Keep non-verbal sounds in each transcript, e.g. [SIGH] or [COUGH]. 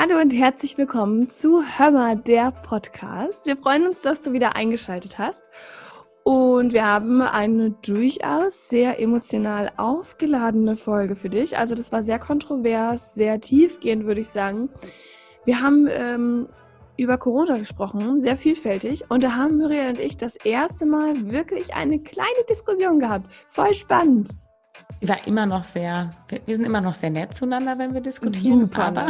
Hallo und herzlich willkommen zu Hörmer, der Podcast. Wir freuen uns, dass du wieder eingeschaltet hast. Und wir haben eine durchaus sehr emotional aufgeladene Folge für dich. Also das war sehr kontrovers, sehr tiefgehend, würde ich sagen. Wir haben ähm, über Corona gesprochen, sehr vielfältig. Und da haben Muriel und ich das erste Mal wirklich eine kleine Diskussion gehabt. Voll spannend. Sie war immer noch sehr, wir sind immer noch sehr nett zueinander, wenn wir diskutieren. Super. Aber,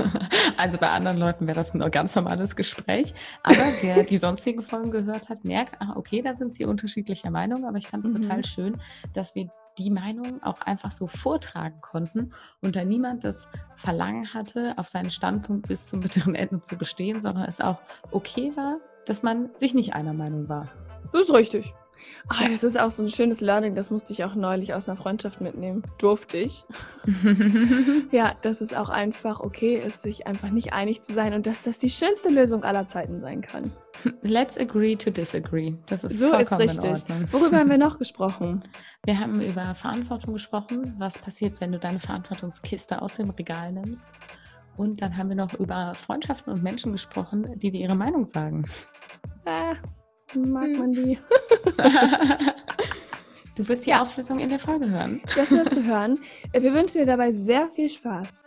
[LAUGHS] also bei anderen Leuten wäre das ein ganz normales Gespräch. Aber wer die sonstigen Folgen gehört hat, merkt, ah, okay, da sind sie unterschiedlicher Meinung. Aber ich fand es mhm. total schön, dass wir die Meinung auch einfach so vortragen konnten und da niemand das Verlangen hatte, auf seinen Standpunkt bis zum bitteren Ende zu bestehen, sondern es auch okay war, dass man sich nicht einer Meinung war. Das ist richtig. Oh, das ist auch so ein schönes Learning, das musste ich auch neulich aus einer Freundschaft mitnehmen. Durfte ich. [LAUGHS] ja, dass es auch einfach okay ist, sich einfach nicht einig zu sein und dass das die schönste Lösung aller Zeiten sein kann. Let's agree to disagree. Das ist so vollkommen ist richtig. in Ordnung. Worüber haben wir [LAUGHS] noch gesprochen? Wir haben über Verantwortung gesprochen. Was passiert, wenn du deine Verantwortungskiste aus dem Regal nimmst? Und dann haben wir noch über Freundschaften und Menschen gesprochen, die dir ihre Meinung sagen. Ah, mag hm. man die. [LAUGHS] du wirst die ja. Auflösung in der Folge hören. Das wirst du hören. Wir wünschen dir dabei sehr viel Spaß.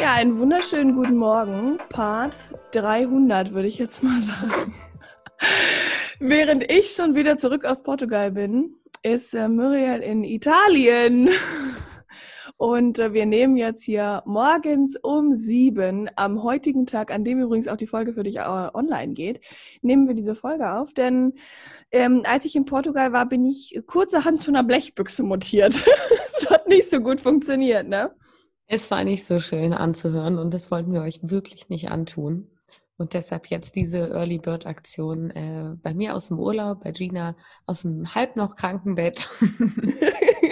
Ja, einen wunderschönen guten Morgen. Part 300 würde ich jetzt mal sagen. [LAUGHS] Während ich schon wieder zurück aus Portugal bin, ist äh, Muriel in Italien. Und äh, wir nehmen jetzt hier morgens um sieben, am heutigen Tag, an dem übrigens auch die Folge für dich äh, online geht, nehmen wir diese Folge auf. Denn ähm, als ich in Portugal war, bin ich kurzerhand zu einer Blechbüchse mutiert. [LAUGHS] das hat nicht so gut funktioniert, ne? Es war nicht so schön anzuhören und das wollten wir euch wirklich nicht antun. Und deshalb jetzt diese Early Bird Aktion äh, bei mir aus dem Urlaub, bei Gina aus dem halb noch kranken Bett. [LAUGHS]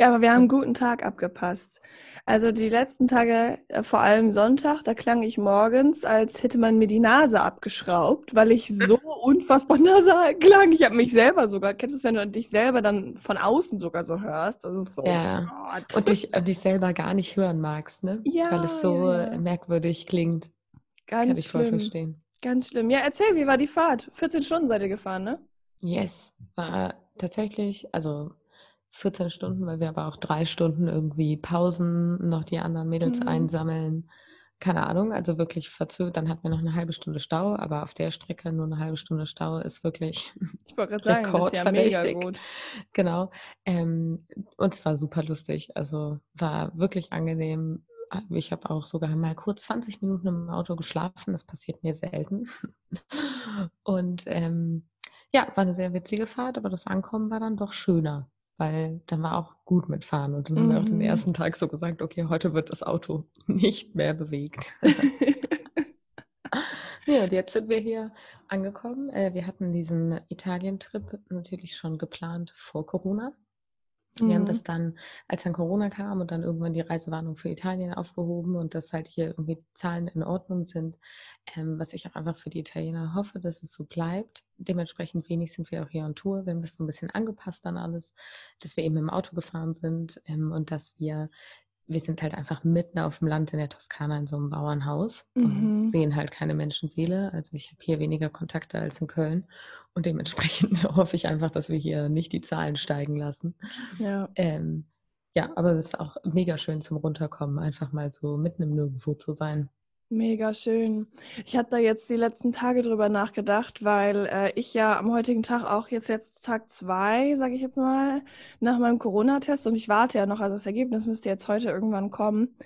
Ja, aber wir haben einen guten Tag abgepasst. Also die letzten Tage, äh, vor allem Sonntag, da klang ich morgens, als hätte man mir die Nase abgeschraubt, weil ich so [LAUGHS] unfassbar nasal klang. Ich habe mich selber sogar, kennst du es, wenn du dich selber dann von außen sogar so hörst? Das ist so. Ja. Gott. Und dich, und dich selber gar nicht hören magst, ne? Ja. Weil es so ja, ja. merkwürdig klingt. Ganz Kann ich schlimm. voll verstehen. Ganz schlimm. Ja, erzähl, wie war die Fahrt? 14 Stunden seid ihr gefahren, ne? Yes. War tatsächlich, also 14 Stunden, weil wir aber auch drei Stunden irgendwie Pausen, noch die anderen Mädels mhm. einsammeln. Keine Ahnung, also wirklich verzögert. Dann hatten wir noch eine halbe Stunde Stau, aber auf der Strecke nur eine halbe Stunde Stau ist wirklich ich wollte [LAUGHS] sagen, das ist ja mega gut. Genau. Ähm, und es war super lustig. Also war wirklich angenehm. Ich habe auch sogar mal kurz 20 Minuten im Auto geschlafen. Das passiert mir selten. [LAUGHS] Und ähm, ja, war eine sehr witzige Fahrt, aber das Ankommen war dann doch schöner weil dann war auch gut mitfahren. Und dann mhm. haben wir auch den mhm. ersten Tag so gesagt, okay, heute wird das Auto [LAUGHS] nicht mehr bewegt. [LAUGHS] ja, und jetzt sind wir hier angekommen. Äh, wir hatten diesen Italien-Trip natürlich schon geplant vor Corona. Wir mhm. haben das dann, als dann Corona kam und dann irgendwann die Reisewarnung für Italien aufgehoben und dass halt hier irgendwie Zahlen in Ordnung sind, ähm, was ich auch einfach für die Italiener hoffe, dass es so bleibt. Dementsprechend wenig sind wir auch hier on Tour. Wir haben das so ein bisschen angepasst an alles, dass wir eben im Auto gefahren sind ähm, und dass wir wir sind halt einfach mitten auf dem Land in der Toskana in so einem Bauernhaus mhm. sehen halt keine Menschenseele. Also ich habe hier weniger Kontakte als in Köln und dementsprechend [LAUGHS] hoffe ich einfach, dass wir hier nicht die Zahlen steigen lassen. Ja. Ähm, ja, aber es ist auch mega schön zum Runterkommen, einfach mal so mitten im Nirgendwo zu sein. Mega schön. Ich habe da jetzt die letzten Tage drüber nachgedacht, weil äh, ich ja am heutigen Tag auch jetzt jetzt Tag zwei, sage ich jetzt mal, nach meinem Corona-Test und ich warte ja noch, also das Ergebnis müsste jetzt heute irgendwann kommen.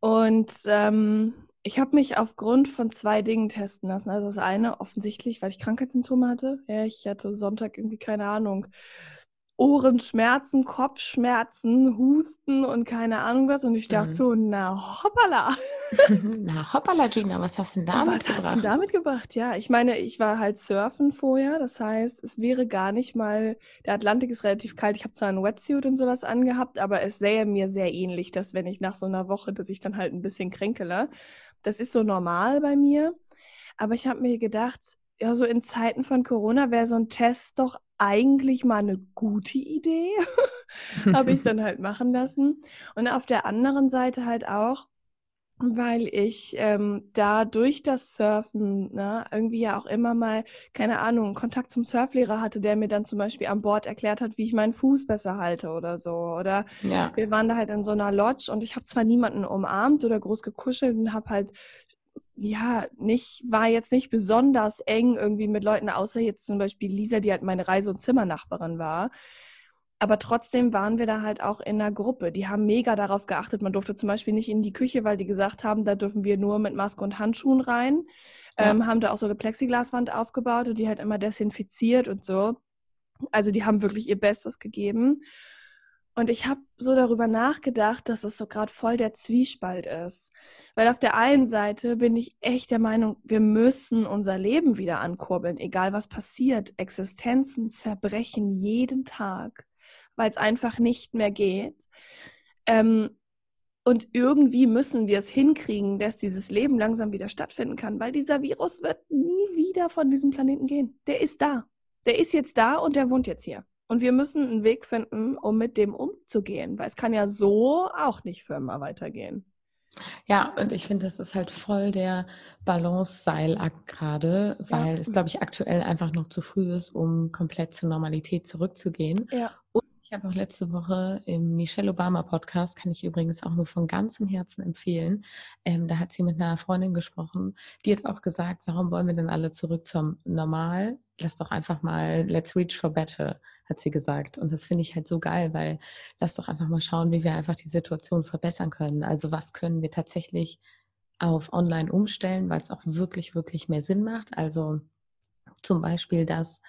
Und ähm, ich habe mich aufgrund von zwei Dingen testen lassen. Also das eine offensichtlich, weil ich Krankheitssymptome hatte. Ja, ich hatte Sonntag irgendwie keine Ahnung Ohrenschmerzen, Kopfschmerzen, Husten und keine Ahnung was. Und ich dachte mhm. so, na hoppala. [LAUGHS] na hoppala, Gina, was hast du denn damit was gebracht? Was hast du damit gebracht? Ja, ich meine, ich war halt surfen vorher. Das heißt, es wäre gar nicht mal, der Atlantik ist relativ kalt. Ich habe zwar einen Wetsuit und sowas angehabt, aber es sähe mir sehr ähnlich, dass wenn ich nach so einer Woche, dass ich dann halt ein bisschen kränkele. Das ist so normal bei mir. Aber ich habe mir gedacht, ja, so in Zeiten von Corona wäre so ein Test doch eigentlich mal eine gute Idee. [LAUGHS] Habe ich dann halt machen lassen. Und auf der anderen Seite halt auch, weil ich ähm, da durch das Surfen ne, irgendwie ja auch immer mal, keine Ahnung, Kontakt zum Surflehrer hatte, der mir dann zum Beispiel an Bord erklärt hat, wie ich meinen Fuß besser halte oder so. Oder ja. wir waren da halt in so einer Lodge und ich habe zwar niemanden umarmt oder groß gekuschelt und habe halt ja, nicht, war jetzt nicht besonders eng irgendwie mit Leuten, außer jetzt zum Beispiel Lisa, die halt meine Reise- und Zimmernachbarin war. Aber trotzdem waren wir da halt auch in einer Gruppe. Die haben mega darauf geachtet. Man durfte zum Beispiel nicht in die Küche, weil die gesagt haben, da dürfen wir nur mit Maske und Handschuhen rein. Ja. Ähm, haben da auch so eine Plexiglaswand aufgebaut und die halt immer desinfiziert und so. Also die haben wirklich ihr Bestes gegeben. Und ich habe so darüber nachgedacht, dass es so gerade voll der Zwiespalt ist. Weil auf der einen Seite bin ich echt der Meinung, wir müssen unser Leben wieder ankurbeln, egal was passiert. Existenzen zerbrechen jeden Tag, weil es einfach nicht mehr geht. Ähm, und irgendwie müssen wir es hinkriegen, dass dieses Leben langsam wieder stattfinden kann, weil dieser Virus wird nie wieder von diesem Planeten gehen. Der ist da. Der ist jetzt da und der wohnt jetzt hier. Und wir müssen einen Weg finden, um mit dem umzugehen, weil es kann ja so auch nicht für immer weitergehen. Ja, und ich finde, das ist halt voll der Balance-Seilakt gerade, weil ja. es, glaube ich, aktuell einfach noch zu früh ist, um komplett zur Normalität zurückzugehen. Ja. Und ich habe auch letzte Woche im Michelle Obama Podcast, kann ich übrigens auch nur von ganzem Herzen empfehlen, ähm, da hat sie mit einer Freundin gesprochen, die hat auch gesagt, warum wollen wir denn alle zurück zum Normal? Lass doch einfach mal, let's reach for better hat sie gesagt. Und das finde ich halt so geil, weil lass doch einfach mal schauen, wie wir einfach die Situation verbessern können. Also was können wir tatsächlich auf Online umstellen, weil es auch wirklich, wirklich mehr Sinn macht. Also zum Beispiel, dass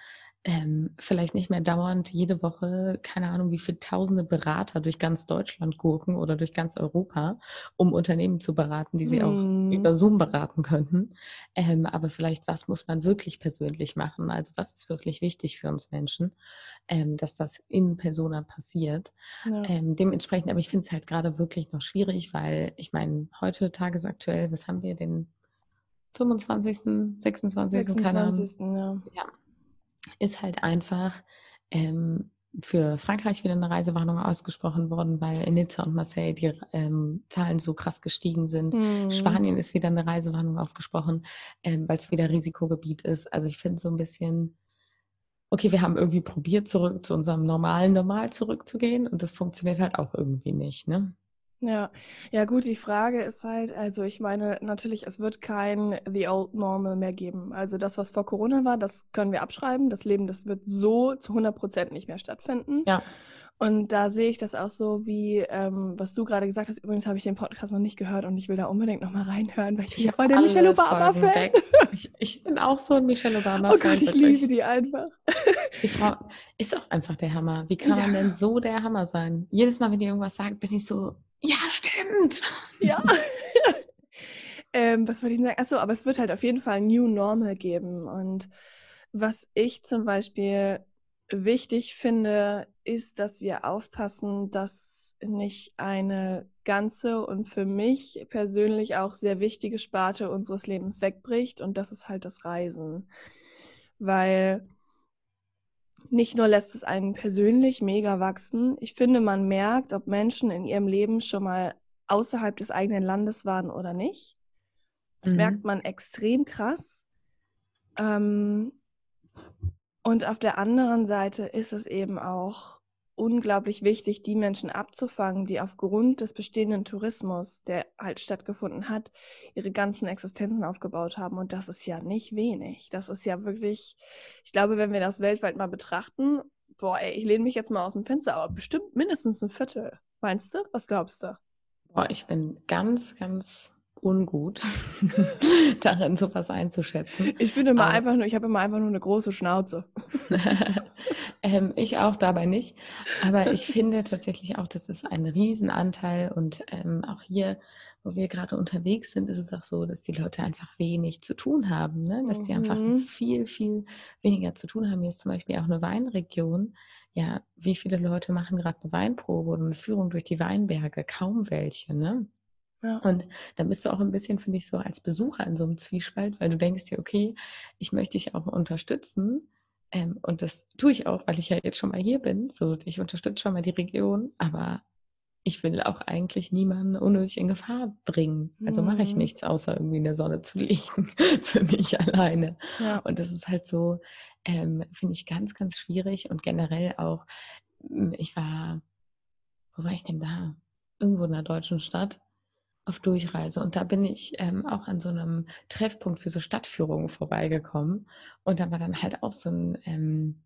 ähm, vielleicht nicht mehr dauernd jede Woche, keine Ahnung, wie viele tausende Berater durch ganz Deutschland gurken oder durch ganz Europa, um Unternehmen zu beraten, die sie hm. auch über Zoom beraten könnten. Ähm, aber vielleicht, was muss man wirklich persönlich machen? Also was ist wirklich wichtig für uns Menschen, ähm, dass das in Persona passiert? Ja. Ähm, dementsprechend, aber ich finde es halt gerade wirklich noch schwierig, weil ich meine, heute tagesaktuell, was haben wir, den 25., 26., 26. keine Ahnung. Ja. ja ist halt einfach ähm, für Frankreich wieder eine Reisewarnung ausgesprochen worden, weil in Nizza und Marseille die ähm, Zahlen so krass gestiegen sind. Mhm. Spanien ist wieder eine Reisewarnung ausgesprochen, ähm, weil es wieder Risikogebiet ist. Also ich finde so ein bisschen, okay, wir haben irgendwie probiert, zurück zu unserem normalen Normal zurückzugehen und das funktioniert halt auch irgendwie nicht, ne? Ja, ja gut, die Frage ist halt, also ich meine, natürlich, es wird kein The Old Normal mehr geben. Also das, was vor Corona war, das können wir abschreiben. Das Leben, das wird so zu 100 Prozent nicht mehr stattfinden. Ja. Und da sehe ich das auch so, wie ähm, was du gerade gesagt hast. Übrigens habe ich den Podcast noch nicht gehört und ich will da unbedingt nochmal reinhören, weil ich, ich voll der Michelle Obama-Fan. Ich, ich, bin auch so ein Michelle Obama-Fan. Oh Gott, ich liebe die einfach. Die Frau ist auch einfach der Hammer. Wie kann ja. man denn so der Hammer sein? Jedes Mal, wenn die irgendwas sagt, bin ich so, ja, stimmt. Ja. [LAUGHS] ähm, was wollte ich sagen? Achso, aber es wird halt auf jeden Fall New Normal geben. Und was ich zum Beispiel wichtig finde, ist, dass wir aufpassen, dass nicht eine ganze und für mich persönlich auch sehr wichtige Sparte unseres Lebens wegbricht. Und das ist halt das Reisen. Weil nicht nur lässt es einen persönlich mega wachsen, ich finde, man merkt, ob Menschen in ihrem Leben schon mal außerhalb des eigenen Landes waren oder nicht. Das mhm. merkt man extrem krass. Ähm, und auf der anderen Seite ist es eben auch unglaublich wichtig, die Menschen abzufangen, die aufgrund des bestehenden Tourismus, der halt stattgefunden hat, ihre ganzen Existenzen aufgebaut haben. Und das ist ja nicht wenig. Das ist ja wirklich, ich glaube, wenn wir das weltweit mal betrachten, boah, ey, ich lehne mich jetzt mal aus dem Fenster, aber bestimmt mindestens ein Viertel. Meinst du? Was glaubst du? Boah, ich bin ganz, ganz ungut, [LAUGHS] darin sowas einzuschätzen. Ich bin immer um, einfach nur, ich habe immer einfach nur eine große Schnauze. [LAUGHS] ähm, ich auch dabei nicht. Aber ich finde tatsächlich auch, das ist ein Riesenanteil und ähm, auch hier, wo wir gerade unterwegs sind, ist es auch so, dass die Leute einfach wenig zu tun haben, ne? dass mhm. die einfach mhm. viel, viel weniger zu tun haben. Hier ist zum Beispiel auch eine Weinregion. Ja, wie viele Leute machen gerade eine Weinprobe oder eine Führung durch die Weinberge? Kaum welche, ne? Ja. Und dann bist du auch ein bisschen, finde ich, so als Besucher in so einem Zwiespalt, weil du denkst dir, okay, ich möchte dich auch unterstützen. Ähm, und das tue ich auch, weil ich ja jetzt schon mal hier bin. So, ich unterstütze schon mal die Region, aber ich will auch eigentlich niemanden unnötig in Gefahr bringen. Also mache ich mhm. nichts, außer irgendwie in der Sonne zu [LAUGHS] liegen, für mich alleine. Ja. Und das ist halt so, ähm, finde ich ganz, ganz schwierig und generell auch, hm, ich war, wo war ich denn da? Irgendwo in einer deutschen Stadt auf Durchreise. Und da bin ich ähm, auch an so einem Treffpunkt für so Stadtführungen vorbeigekommen. Und da war dann halt auch so ein, ähm,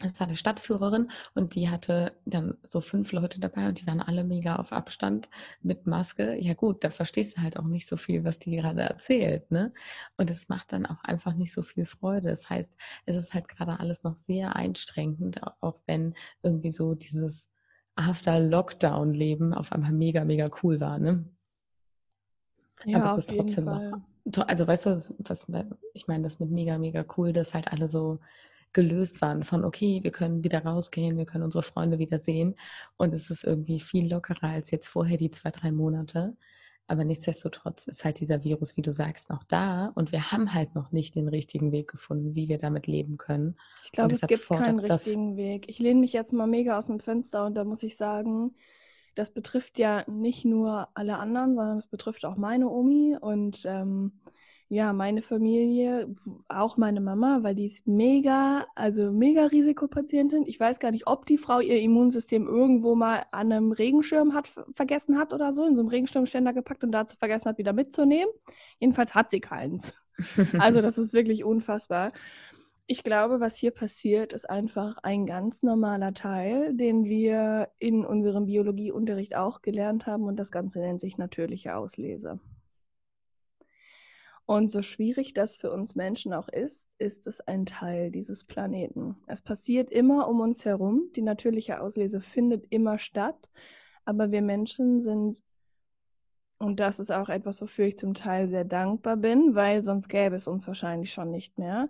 das war eine Stadtführerin und die hatte dann so fünf Leute dabei und die waren alle mega auf Abstand mit Maske. Ja gut, da verstehst du halt auch nicht so viel, was die gerade erzählt, ne? Und es macht dann auch einfach nicht so viel Freude. Das heißt, es ist halt gerade alles noch sehr einstrengend, auch wenn irgendwie so dieses After-Lockdown-Leben auf einmal mega, mega cool war, ne? Ja, Aber es ist trotzdem noch. Also weißt du, was, ich meine, das mit mega, mega cool, dass halt alle so gelöst waren von, okay, wir können wieder rausgehen, wir können unsere Freunde wieder sehen. Und es ist irgendwie viel lockerer als jetzt vorher die zwei, drei Monate. Aber nichtsdestotrotz ist halt dieser Virus, wie du sagst, noch da und wir haben halt noch nicht den richtigen Weg gefunden, wie wir damit leben können. Ich glaube, es gibt keinen richtigen Weg. Ich lehne mich jetzt mal mega aus dem Fenster und da muss ich sagen, das betrifft ja nicht nur alle anderen, sondern es betrifft auch meine Omi und ähm, ja, meine Familie, auch meine Mama, weil die ist mega, also mega Risikopatientin. Ich weiß gar nicht, ob die Frau ihr Immunsystem irgendwo mal an einem Regenschirm hat vergessen hat oder so, in so einem Regenschirmständer gepackt und dazu vergessen hat, wieder mitzunehmen. Jedenfalls hat sie keins. [LAUGHS] also das ist wirklich unfassbar. Ich glaube, was hier passiert, ist einfach ein ganz normaler Teil, den wir in unserem Biologieunterricht auch gelernt haben und das Ganze nennt sich natürliche Auslese. Und so schwierig das für uns Menschen auch ist, ist es ein Teil dieses Planeten. Es passiert immer um uns herum, die natürliche Auslese findet immer statt, aber wir Menschen sind und das ist auch etwas, wofür ich zum Teil sehr dankbar bin, weil sonst gäbe es uns wahrscheinlich schon nicht mehr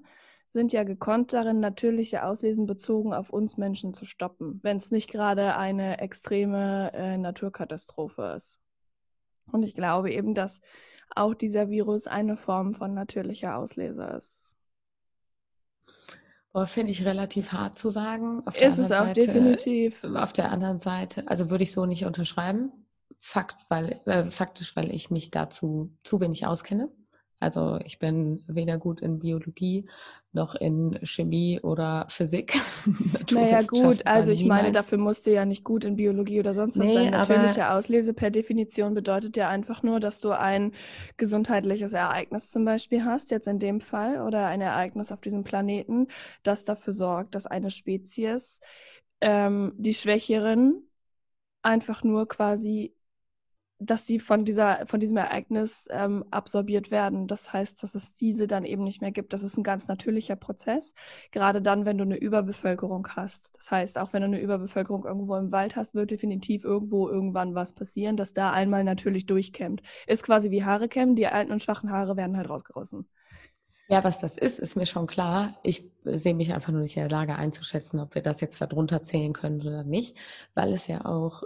sind ja gekonnt darin, natürliche Auslesen bezogen auf uns Menschen zu stoppen, wenn es nicht gerade eine extreme äh, Naturkatastrophe ist. Und ich glaube eben, dass auch dieser Virus eine Form von natürlicher Auslese ist. Finde ich relativ hart zu sagen. Auf ist es auch Seite, definitiv. Auf der anderen Seite, also würde ich so nicht unterschreiben. Fakt, weil, äh, faktisch, weil ich mich dazu zu wenig auskenne. Also ich bin weder gut in Biologie noch in Chemie oder Physik. [LAUGHS] naja gut, also ich niemals. meine, dafür musst du ja nicht gut in Biologie oder sonst was nee, sein. Natürliche Auslese per Definition bedeutet ja einfach nur, dass du ein gesundheitliches Ereignis zum Beispiel hast, jetzt in dem Fall, oder ein Ereignis auf diesem Planeten, das dafür sorgt, dass eine Spezies ähm, die Schwächeren einfach nur quasi dass sie von dieser, von diesem Ereignis ähm, absorbiert werden. Das heißt, dass es diese dann eben nicht mehr gibt. Das ist ein ganz natürlicher Prozess. Gerade dann, wenn du eine Überbevölkerung hast. Das heißt, auch wenn du eine Überbevölkerung irgendwo im Wald hast, wird definitiv irgendwo irgendwann was passieren, dass da einmal natürlich durchkämmt. Ist quasi wie Haare kämmen. Die alten und schwachen Haare werden halt rausgerissen. Ja, was das ist, ist mir schon klar. Ich sehe mich einfach nur nicht in der Lage einzuschätzen, ob wir das jetzt darunter zählen können oder nicht, weil es ja auch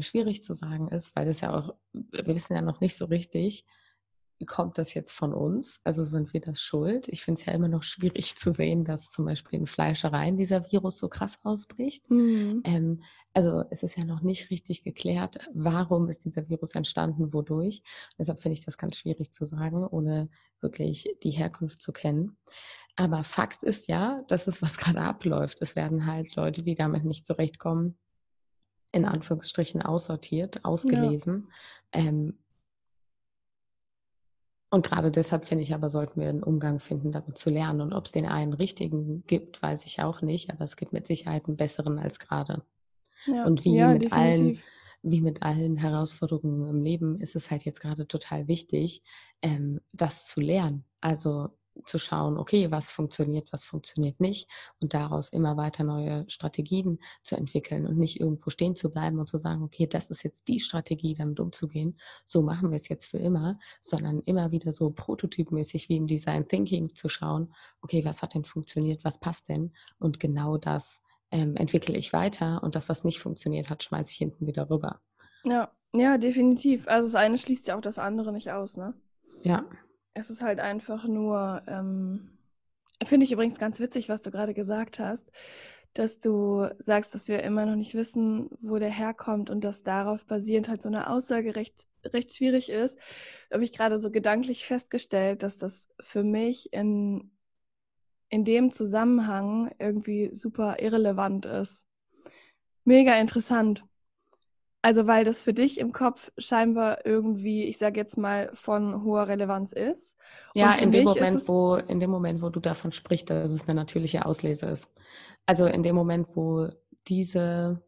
schwierig zu sagen ist, weil das ja auch, wir wissen ja noch nicht so richtig, kommt das jetzt von uns? Also sind wir das schuld? Ich finde es ja immer noch schwierig zu sehen, dass zum Beispiel in Fleischereien dieser Virus so krass ausbricht. Mhm. Ähm, also es ist ja noch nicht richtig geklärt, warum ist dieser Virus entstanden, wodurch. Deshalb finde ich das ganz schwierig zu sagen, ohne wirklich die Herkunft zu kennen. Aber Fakt ist ja, dass es was [LAUGHS] gerade abläuft. Es werden halt Leute, die damit nicht zurechtkommen, in Anführungsstrichen aussortiert, ausgelesen. Ja. Ähm, und gerade deshalb finde ich aber, sollten wir einen Umgang finden, damit zu lernen. Und ob es den einen richtigen gibt, weiß ich auch nicht, aber es gibt mit Sicherheit einen besseren als gerade. Ja. Und wie ja, mit definitiv. allen, wie mit allen Herausforderungen im Leben ist es halt jetzt gerade total wichtig, ähm, das zu lernen. Also zu schauen, okay, was funktioniert, was funktioniert nicht und daraus immer weiter neue Strategien zu entwickeln und nicht irgendwo stehen zu bleiben und zu sagen, okay, das ist jetzt die Strategie, damit umzugehen, so machen wir es jetzt für immer, sondern immer wieder so prototypmäßig wie im Design Thinking zu schauen, okay, was hat denn funktioniert, was passt denn und genau das ähm, entwickle ich weiter und das, was nicht funktioniert hat, schmeiße ich hinten wieder rüber. Ja, ja, definitiv. Also das eine schließt ja auch das andere nicht aus, ne? Ja. Es ist halt einfach nur, ähm, finde ich übrigens ganz witzig, was du gerade gesagt hast, dass du sagst, dass wir immer noch nicht wissen, wo der herkommt und dass darauf basierend halt so eine Aussage recht, recht schwierig ist. Habe ich gerade so gedanklich festgestellt, dass das für mich in, in dem Zusammenhang irgendwie super irrelevant ist. Mega interessant. Also weil das für dich im Kopf scheinbar irgendwie, ich sage jetzt mal, von hoher Relevanz ist. Ja, in dem Moment, wo in dem Moment, wo du davon sprichst, dass es eine natürliche Auslese ist. Also in dem Moment, wo diese,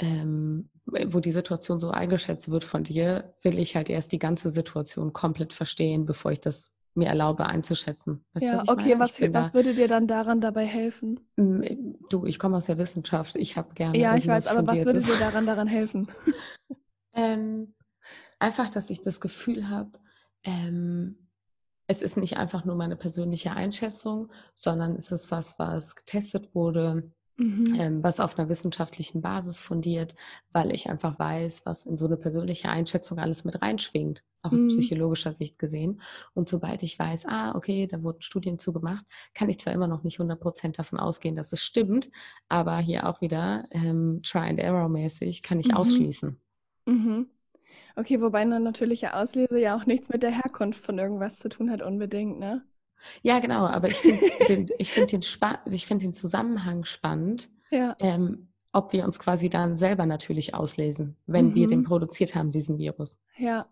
ähm, wo die Situation so eingeschätzt wird von dir, will ich halt erst die ganze Situation komplett verstehen, bevor ich das mir erlaube einzuschätzen. Weißt ja, was okay, was, was würde dir dann daran dabei helfen? Hm, du, ich komme aus der Wissenschaft, ich habe gerne. Ja, ich weiß, aber was würde dir daran daran helfen? [LAUGHS] ähm, einfach, dass ich das Gefühl habe, ähm, es ist nicht einfach nur meine persönliche Einschätzung, sondern es ist was, was getestet wurde, Mhm. Ähm, was auf einer wissenschaftlichen Basis fundiert, weil ich einfach weiß, was in so eine persönliche Einschätzung alles mit reinschwingt, auch aus mhm. psychologischer Sicht gesehen. Und sobald ich weiß, ah, okay, da wurden Studien zugemacht, kann ich zwar immer noch nicht 100 Prozent davon ausgehen, dass es stimmt, aber hier auch wieder ähm, Try-and-Error-mäßig kann ich mhm. ausschließen. Mhm. Okay, wobei eine natürliche Auslese ja auch nichts mit der Herkunft von irgendwas zu tun hat, unbedingt, ne? Ja, genau, aber ich finde den, ich find den, find den Zusammenhang spannend, ja. ähm, ob wir uns quasi dann selber natürlich auslesen, wenn mhm. wir den mhm. produziert haben, diesen Virus. Ja.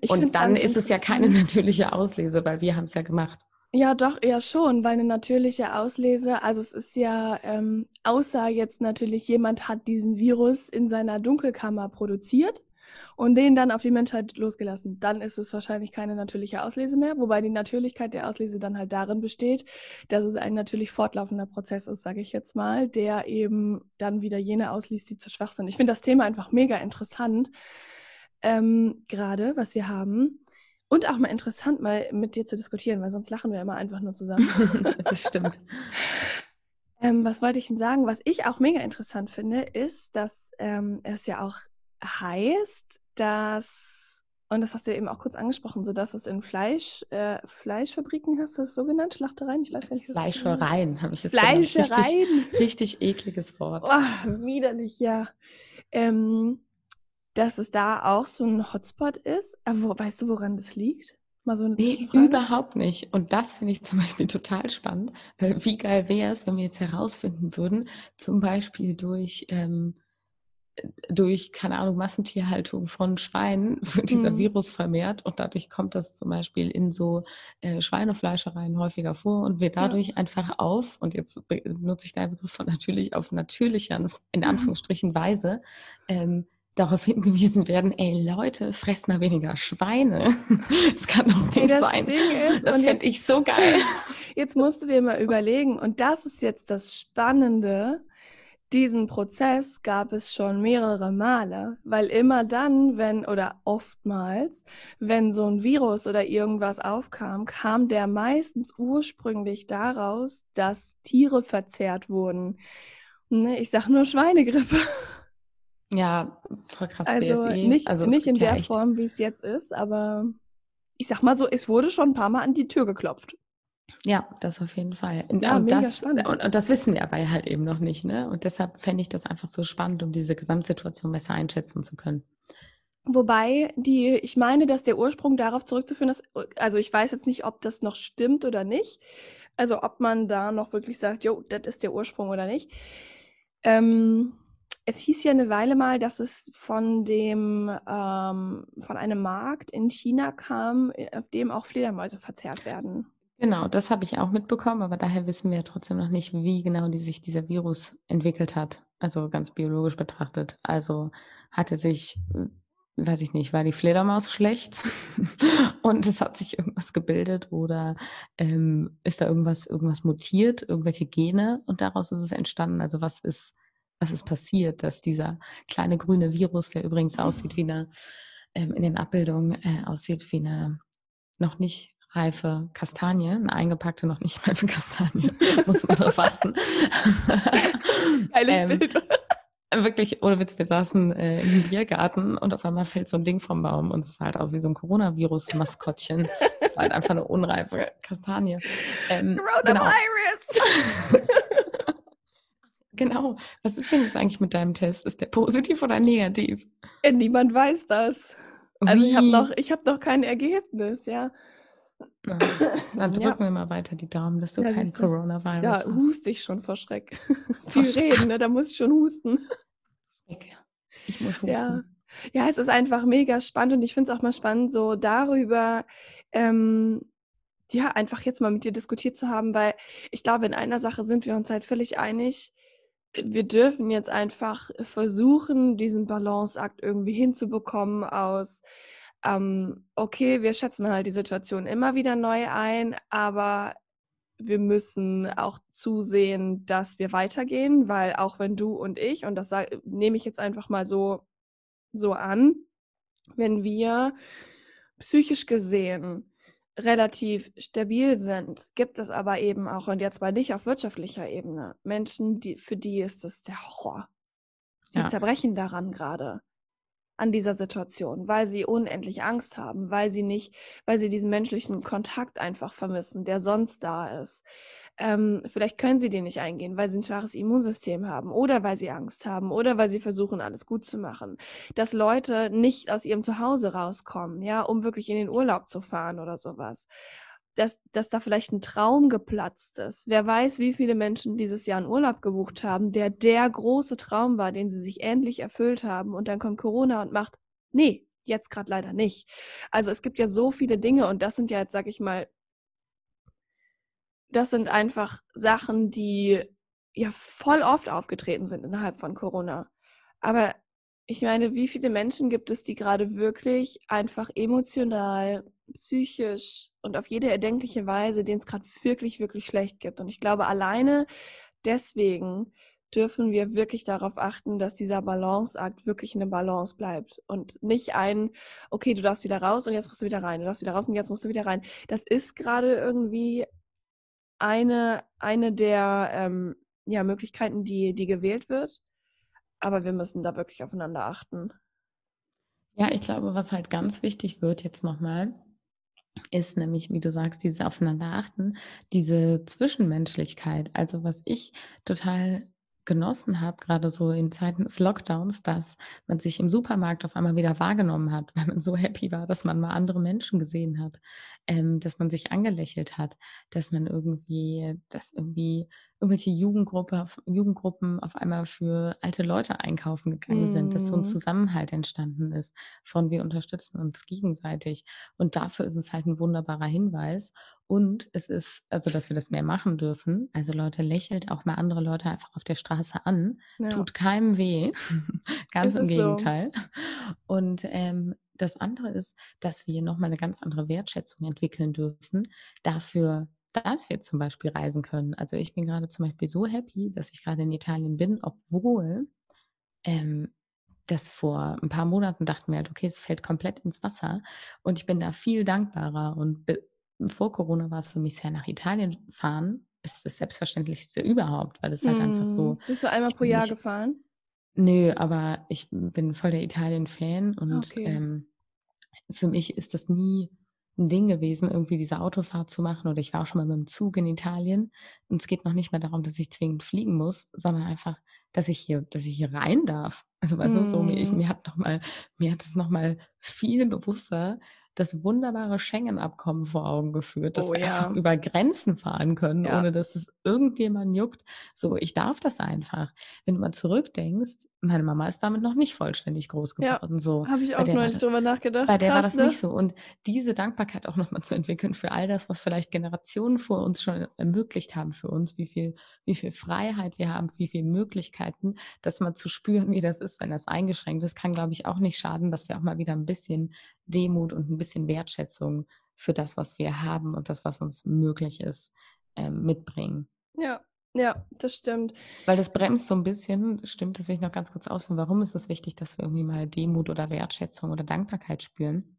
Ich Und dann ist es ja keine natürliche Auslese, weil wir haben es ja gemacht. Ja, doch, eher schon, weil eine natürliche Auslese, also es ist ja, ähm, außer jetzt natürlich jemand hat diesen Virus in seiner Dunkelkammer produziert, und den dann auf die Menschheit losgelassen. Dann ist es wahrscheinlich keine natürliche Auslese mehr, wobei die Natürlichkeit der Auslese dann halt darin besteht, dass es ein natürlich fortlaufender Prozess ist, sage ich jetzt mal, der eben dann wieder jene ausliest, die zu schwach sind. Ich finde das Thema einfach mega interessant, ähm, gerade was wir haben. Und auch mal interessant, mal mit dir zu diskutieren, weil sonst lachen wir immer einfach nur zusammen. [LAUGHS] das stimmt. Ähm, was wollte ich denn sagen? Was ich auch mega interessant finde, ist, dass ähm, es ja auch heißt, dass, und das hast du eben auch kurz angesprochen, so dass es in Fleisch, äh, Fleischfabriken hast du es so genannt, Schlachtereien? Ich weiß gar nicht, was Fleischereien habe ich jetzt Fleischereien. Richtig, richtig ekliges Wort. Oh, widerlich, ja. Ähm, dass es da auch so ein Hotspot ist. Aber wo, weißt du, woran das liegt? Mal so eine nee, überhaupt nicht. Und das finde ich zum Beispiel total spannend, weil wie geil wäre es, wenn wir jetzt herausfinden würden, zum Beispiel durch ähm, durch, keine Ahnung, Massentierhaltung von Schweinen [LAUGHS] wird dieser mhm. Virus vermehrt und dadurch kommt das zum Beispiel in so äh, Schweinefleischereien häufiger vor und wird dadurch ja. einfach auf, und jetzt nutze ich deinen Begriff von natürlich auf natürlicher, in. Anführungsstrichen Weise, ähm, darauf hingewiesen werden, ey Leute, fresst mal weniger Schweine. [LAUGHS] Das kann doch nicht hey, das sein. Ist, das fände ich so geil. [LAUGHS] Jetzt musst du dir mal überlegen, und das ist jetzt das Spannende, diesen Prozess gab es schon mehrere Male, weil immer dann, wenn oder oftmals, wenn so ein Virus oder irgendwas aufkam, kam der meistens ursprünglich daraus, dass Tiere verzehrt wurden. Ne, ich sag nur Schweinegrippe. Ja, voll krass. Also BSE. nicht, also nicht in der Form, wie es jetzt ist, aber ich sag mal so, es wurde schon ein paar Mal an die Tür geklopft. Ja, das auf jeden Fall. Ja, und, das, und, und, das wissen wir aber halt eben noch nicht. Ne? Und deshalb fände ich das einfach so spannend, um diese Gesamtsituation besser einschätzen zu können. Wobei die, ich meine, dass der Ursprung darauf zurückzuführen ist, also ich weiß jetzt nicht, ob das noch stimmt oder nicht. Also ob man da noch wirklich sagt, jo, das ist der Ursprung oder nicht. Ähm, es hieß ja eine Weile mal, dass es von dem ähm, von einem Markt in China kam, auf dem auch Fledermäuse verzehrt werden. Genau, das habe ich auch mitbekommen, aber daher wissen wir ja trotzdem noch nicht, wie genau die sich dieser Virus entwickelt hat. Also ganz biologisch betrachtet. Also hatte sich, hm, weiß ich nicht, war die Fledermaus schlecht [LAUGHS] und es hat sich irgendwas gebildet oder ähm, ist da irgendwas, irgendwas mutiert, irgendwelche Gene und daraus ist es entstanden. Also was ist, was ist passiert, dass dieser kleine grüne Virus, der übrigens aussieht wie eine, ähm, in den Abbildungen äh, aussieht wie eine noch nicht reife Kastanie, eine eingepackte, noch nicht reife Kastanie, [LAUGHS] muss man drauf warten. [LAUGHS] Geiles ähm, Bild. wirklich, ohne Witz, wir saßen äh, im Biergarten und auf einmal fällt so ein Ding vom Baum und es sah halt aus wie so ein Coronavirus-Maskottchen. [LAUGHS] Es war halt einfach eine unreife Kastanie. Ähm, Coronavirus! Genau. genau. Was ist denn jetzt eigentlich mit deinem Test? Ist der positiv oder negativ? Äh, niemand weiß das. Also wie? ich habe noch, hab noch kein Ergebnis, ja. Ja, dann drücken ja. wir mal weiter die Daumen, dass du ja, kein Coronavirus ja, hast. Ja, hust ich schon vor Schreck. [LAUGHS] Viel reden, ne? da muss ich schon husten. Ich muss husten. Ja. ja, es ist einfach mega spannend und ich finde es auch mal spannend, so darüber, ähm, ja, einfach jetzt mal mit dir diskutiert zu haben, weil ich glaube, in einer Sache sind wir uns halt völlig einig. Wir dürfen jetzt einfach versuchen, diesen Balanceakt irgendwie hinzubekommen aus ähm, okay, wir schätzen halt die Situation immer wieder neu ein, aber wir müssen auch zusehen, dass wir weitergehen, weil auch wenn du und ich, und das nehme ich jetzt einfach mal so, so an, wenn wir psychisch gesehen relativ stabil sind, gibt es aber eben auch, und jetzt mal nicht auf wirtschaftlicher Ebene, Menschen, die, für die ist es der Horror. Die ja. zerbrechen daran gerade an dieser Situation, weil sie unendlich Angst haben, weil sie nicht, weil sie diesen menschlichen Kontakt einfach vermissen, der sonst da ist. Ähm, vielleicht können sie den nicht eingehen, weil sie ein schwaches Immunsystem haben oder weil sie Angst haben oder weil sie versuchen, alles gut zu machen. Dass Leute nicht aus ihrem Zuhause rauskommen, ja, um wirklich in den Urlaub zu fahren oder sowas dass, dass da vielleicht ein Traum geplatzt ist. Wer weiß, wie viele Menschen dieses Jahr einen Urlaub gebucht haben, der der große Traum war, den sie sich endlich erfüllt haben. Und dann kommt Corona und macht, nee, jetzt gerade leider nicht. Also es gibt ja so viele Dinge und das sind ja jetzt, sag ich mal, das sind einfach Sachen, die ja voll oft aufgetreten sind innerhalb von Corona. Aber ich meine, wie viele Menschen gibt es, die gerade wirklich einfach emotional, psychisch und auf jede erdenkliche Weise, denen es gerade wirklich, wirklich schlecht gibt. Und ich glaube, alleine deswegen dürfen wir wirklich darauf achten, dass dieser Balanceakt wirklich eine Balance bleibt und nicht ein, okay, du darfst wieder raus und jetzt musst du wieder rein, du darfst wieder raus und jetzt musst du wieder rein. Das ist gerade irgendwie eine, eine der ähm, ja, Möglichkeiten, die, die gewählt wird. Aber wir müssen da wirklich aufeinander achten. Ja, ich glaube, was halt ganz wichtig wird jetzt nochmal, ist nämlich, wie du sagst, dieses Aufeinander achten, diese Zwischenmenschlichkeit. Also was ich total genossen habe, gerade so in Zeiten des Lockdowns, dass man sich im Supermarkt auf einmal wieder wahrgenommen hat, [LAUGHS] weil man so happy war, dass man mal andere Menschen gesehen hat, ähm, dass man sich angelächelt hat, dass man irgendwie, dass irgendwie irgendwelche Jugendgruppe, Jugendgruppen auf einmal für alte Leute einkaufen gegangen mhm. sind, dass so ein mhm. Zusammenhalt entstanden ist von wir unterstützen uns gegenseitig. Und dafür ist es halt ein wunderbarer Hinweis. Und es ist, also dass wir das mehr machen dürfen. Also Leute, lächelt auch mal andere Leute einfach auf der Straße an. Ja. Tut keinem weh. [LAUGHS] ganz ist im Gegenteil. So? Und ähm, das andere ist, dass wir nochmal eine ganz andere Wertschätzung entwickeln dürfen dafür, dass wir zum Beispiel reisen können. Also ich bin gerade zum Beispiel so happy, dass ich gerade in Italien bin, obwohl ähm, das vor ein paar Monaten dachten wir halt, okay, es fällt komplett ins Wasser und ich bin da viel dankbarer und vor Corona war es für mich sehr nach Italien fahren, ist das Selbstverständlichste überhaupt, weil es halt mm. einfach so. Hm. Bist du einmal pro Jahr nicht, gefahren? Nö, aber ich bin voll der Italien-Fan und okay. ähm, für mich ist das nie ein Ding gewesen, irgendwie diese Autofahrt zu machen. Oder ich war auch schon mal mit dem Zug in Italien. Und es geht noch nicht mehr darum, dass ich zwingend fliegen muss, sondern einfach, dass ich hier, dass ich hier rein darf. Also weißt mm. so mir, ich, mhm. mir hat noch mal, mir hat es noch mal viel bewusster das wunderbare Schengen-Abkommen vor Augen geführt, dass oh, wir ja. einfach über Grenzen fahren können, ja. ohne dass es irgendjemand juckt. So, ich darf das einfach. Wenn du mal zurückdenkst, meine Mama ist damit noch nicht vollständig groß geworden. Ja, so. Habe ich auch neulich drüber nachgedacht. Bei der Krass, war das ne? nicht so. Und diese Dankbarkeit auch nochmal zu entwickeln für all das, was vielleicht Generationen vor uns schon ermöglicht haben für uns, wie viel, wie viel Freiheit wir haben, wie viele Möglichkeiten, das mal zu spüren, wie das ist, wenn das eingeschränkt ist, kann, glaube ich, auch nicht schaden, dass wir auch mal wieder ein bisschen Demut und ein bisschen Wertschätzung für das, was wir haben und das, was uns möglich ist, äh, mitbringen. Ja, ja, das stimmt. Weil das bremst so ein bisschen, stimmt, das will ich noch ganz kurz ausführen. Warum ist es wichtig, dass wir irgendwie mal Demut oder Wertschätzung oder Dankbarkeit spüren?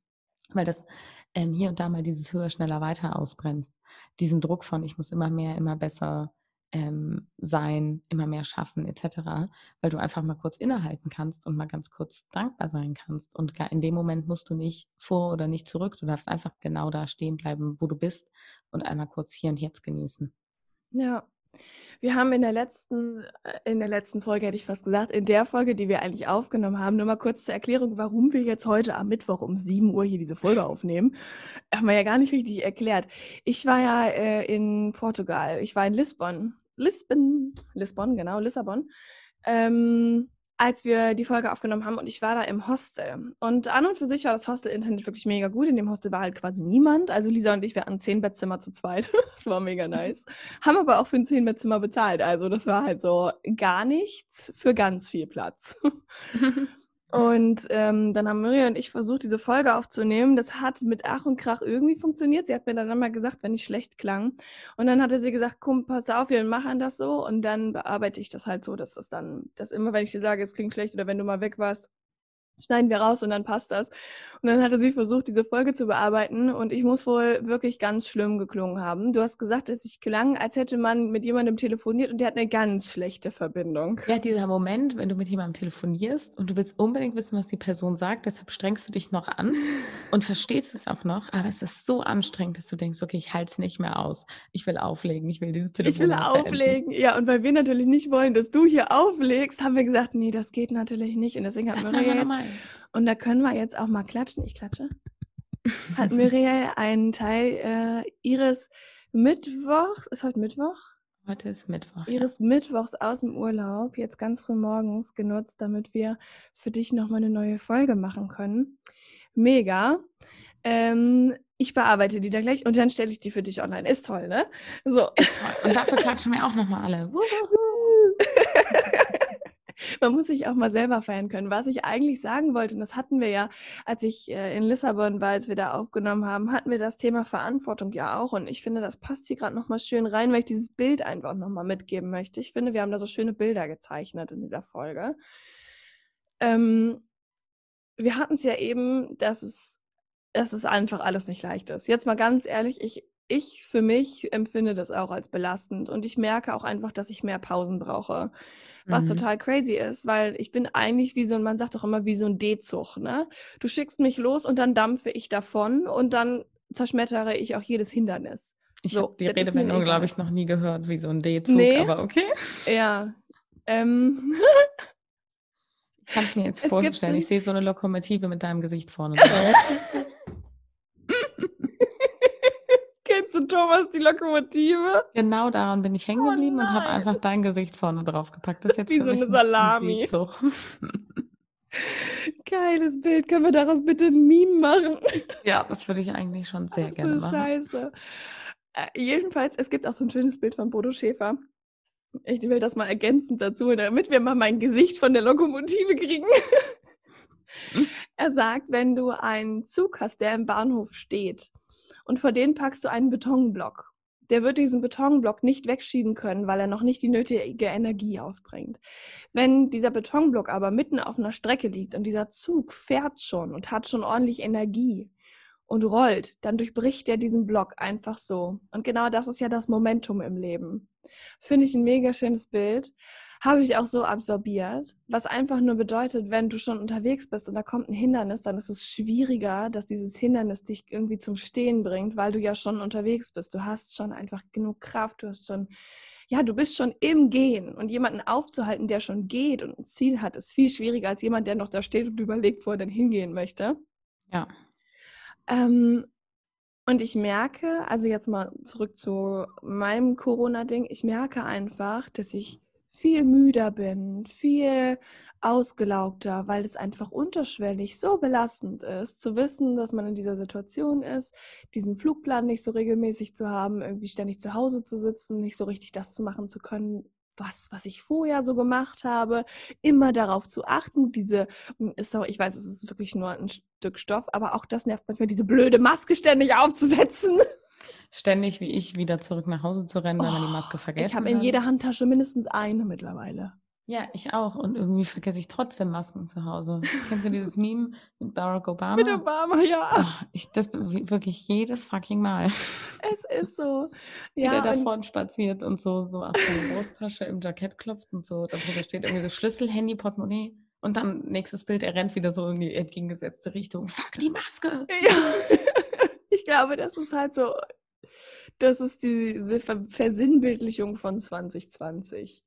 Weil das ähm, hier und da mal dieses höher, schneller, weiter ausbremst. Diesen Druck von, ich muss immer mehr, immer besser, ähm, sein, immer mehr schaffen etc., weil du einfach mal kurz innehalten kannst und mal ganz kurz dankbar sein kannst. Und in dem Moment musst du nicht vor oder nicht zurück, du darfst einfach genau da stehen bleiben, wo du bist und einmal kurz hier und jetzt genießen. Ja, wir haben in der letzten, äh, in der letzten Folge, hätte ich fast gesagt, in der Folge, die wir eigentlich aufgenommen haben, nur mal kurz zur Erklärung, warum wir jetzt heute am Mittwoch um 7 Uhr hier diese Folge aufnehmen, [LAUGHS] haben wir ja gar nicht richtig erklärt. Ich war ja äh, in Portugal, ich war in Lissabon, Lisbon, Lisbon, genau, Lissabon. Ähm, als wir die Folge aufgenommen haben und ich war da im Hostel. Und an und für sich war das Hostel-Internet wirklich mega gut. In dem Hostel war halt quasi niemand. Also Lisa und ich, wir hatten zehn Bettzimmer zu zweit. [LAUGHS] das war mega [LAUGHS] nice. haben aber auch für ein zehn Bettzimmer bezahlt. Also das war halt so gar nichts für ganz viel Platz. [LAUGHS] Und ähm, dann haben Miriam und ich versucht, diese Folge aufzunehmen. Das hat mit Ach und Krach irgendwie funktioniert. Sie hat mir dann einmal gesagt, wenn ich schlecht klang. Und dann hatte sie gesagt, komm, pass auf, wir machen das so. Und dann bearbeite ich das halt so, dass das dann, dass immer, wenn ich dir sage, es klingt schlecht oder wenn du mal weg warst, schneiden wir raus und dann passt das. Und dann hatte sie versucht, diese Folge zu bearbeiten und ich muss wohl wirklich ganz schlimm geklungen haben. Du hast gesagt, dass ich klang, als hätte man mit jemandem telefoniert und der hat eine ganz schlechte Verbindung. Ja, dieser Moment, wenn du mit jemandem telefonierst und du willst unbedingt wissen, was die Person sagt, deshalb strengst du dich noch an [LAUGHS] und verstehst es auch noch, aber es ist so anstrengend, dass du denkst, okay, ich halte es nicht mehr aus. Ich will auflegen, ich will dieses Telefon Ich will auflegen, ja, und weil wir natürlich nicht wollen, dass du hier auflegst, haben wir gesagt, nee, das geht natürlich nicht und deswegen haben wir jetzt und da können wir jetzt auch mal klatschen. Ich klatsche. Hat Muriel [LAUGHS] einen Teil äh, ihres Mittwochs, ist heute Mittwoch? Heute ist Mittwoch. Ihres ja. Mittwochs aus dem Urlaub, jetzt ganz früh morgens genutzt, damit wir für dich nochmal eine neue Folge machen können. Mega. Ähm, ich bearbeite die dann gleich und dann stelle ich die für dich online. Ist toll, ne? So. Ist toll. Und dafür klatschen wir auch nochmal alle. [LAUGHS] man muss sich auch mal selber feiern können. Was ich eigentlich sagen wollte, und das hatten wir ja, als ich äh, in Lissabon war, als wir da aufgenommen haben, hatten wir das Thema Verantwortung ja auch. Und ich finde, das passt hier gerade nochmal schön rein, weil ich dieses Bild einfach nochmal mitgeben möchte. Ich finde, wir haben da so schöne Bilder gezeichnet in dieser Folge. Ähm, wir hatten es ja eben, dass es, dass es einfach alles nicht leicht ist. Jetzt mal ganz ehrlich, ich ich für mich empfinde das auch als belastend und ich merke auch einfach, dass ich mehr Pausen brauche was mhm. total crazy ist, weil ich bin eigentlich wie so ein, man sagt doch immer wie so ein D-Zug, ne? Du schickst mich los und dann dampfe ich davon und dann zerschmettere ich auch jedes Hindernis. Ich so, habe die Redewendung, glaube ich, noch nie gehört, wie so ein D-Zug, nee. aber okay. Ja. Ähm. ich kann es mir jetzt es vorstellen. Ich sehe so eine Lokomotive mit deinem Gesicht vorne [LAUGHS] drauf. Kennst du Thomas die Lokomotive? Genau daran bin ich hängen oh geblieben oh und habe einfach dein Gesicht vorne drauf gepackt. Das ist [LAUGHS] jetzt Wie so eine Salami. [LAUGHS] Geiles Bild. Können wir daraus bitte ein Meme machen? [LAUGHS] Ja, das würde ich eigentlich schon sehr Ach, gerne machen. Scheiße. Äh, jedenfalls, es gibt auch so ein schönes Bild von Bodo Schäfer. Ich will das mal ergänzend dazu, damit wir mal mein Gesicht von der Lokomotive kriegen. Er sagt, wenn du einen Zug hast, der im Bahnhof steht und vor den packst du einen Betonblock. Der wird diesen Betonblock nicht wegschieben können, weil er noch nicht die nötige Energie aufbringt. Wenn dieser Betonblock aber mitten auf einer Strecke liegt und dieser Zug fährt schon und hat schon ordentlich Energie und rollt, dann durchbricht er diesen Block einfach so. Und genau das ist ja das Momentum im Leben. Finde ich ein mega schönes Bild habe ich auch so absorbiert, was einfach nur bedeutet, wenn du schon unterwegs bist und da kommt ein Hindernis, dann ist es schwieriger, dass dieses Hindernis dich irgendwie zum Stehen bringt, weil du ja schon unterwegs bist. Du hast schon einfach genug Kraft, du hast schon, ja, du bist schon im Gehen und jemanden aufzuhalten, der schon geht und ein Ziel hat, ist viel schwieriger als jemand, der noch da steht und überlegt, wo er denn hingehen möchte. Ja. Ähm, und ich merke, also jetzt mal zurück zu meinem Corona-Ding, ich merke einfach, dass ich viel müder bin, viel ausgelaugter, weil es einfach unterschwellig so belastend ist, zu wissen, dass man in dieser Situation ist, diesen Flugplan nicht so regelmäßig zu haben, irgendwie ständig zu Hause zu sitzen, nicht so richtig das zu machen zu können, was, was ich vorher so gemacht habe, immer darauf zu achten, diese, ist auch, ich weiß, es ist wirklich nur ein Stück Stoff, aber auch das nervt manchmal, diese blöde Maske ständig aufzusetzen ständig wie ich wieder zurück nach Hause zu rennen, oh, wenn man die Maske vergessen Ich habe in jeder Handtasche mindestens eine mittlerweile. Ja, ich auch. Und irgendwie vergesse ich trotzdem Masken zu Hause. Kennst du dieses [LAUGHS] Meme mit Barack Obama? Mit Obama, ja. Oh, ich, das wirklich jedes fucking Mal. Es ist so. Wie ja, der davon spaziert und so, so auf seine Brusttasche im Jackett klopft und so. Darüber steht irgendwie so Schlüssel, Handy, Portemonnaie. Und dann nächstes Bild, er rennt wieder so in die entgegengesetzte Richtung. Fuck die Maske! Ja. [LAUGHS] Ich glaube, das ist halt so das ist diese Versinnbildlichung von 2020.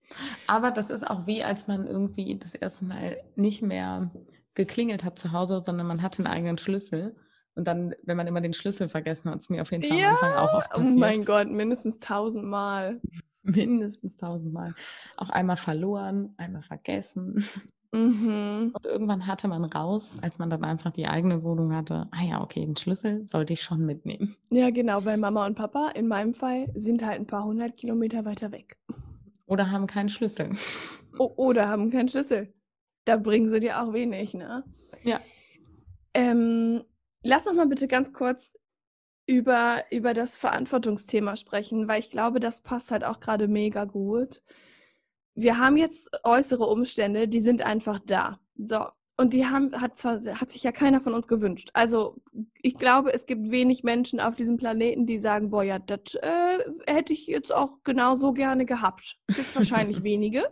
Aber das ist auch wie, als man irgendwie das erste Mal nicht mehr geklingelt hat zu Hause, sondern man hatte einen eigenen Schlüssel. Und dann, wenn man immer den Schlüssel vergessen hat, ist mir auf jeden Fall ja, am Anfang auch oft passiert. Oh mein Gott, mindestens tausendmal. Mindestens tausendmal. Auch einmal verloren, einmal vergessen. Mhm. Und irgendwann hatte man raus, als man dann einfach die eigene Wohnung hatte, ah ja, okay, den Schlüssel sollte ich schon mitnehmen. Ja, genau, weil Mama und Papa in meinem Fall sind halt ein paar hundert Kilometer weiter weg. Oder haben keinen Schlüssel. O oder haben keinen Schlüssel. Da bringen sie dir auch wenig, ne? Ja. Ähm, lass uns mal bitte ganz kurz über, über das Verantwortungsthema sprechen, weil ich glaube, das passt halt auch gerade mega gut wir haben jetzt äußere Umstände, die sind einfach da. So. Und die haben, hat zwar, hat sich ja keiner von uns gewünscht. Also, ich glaube, es gibt wenig Menschen auf diesem Planeten, die sagen, boah, ja, das äh, hätte ich jetzt auch genauso gerne gehabt. Gibt es wahrscheinlich [LAUGHS] wenige.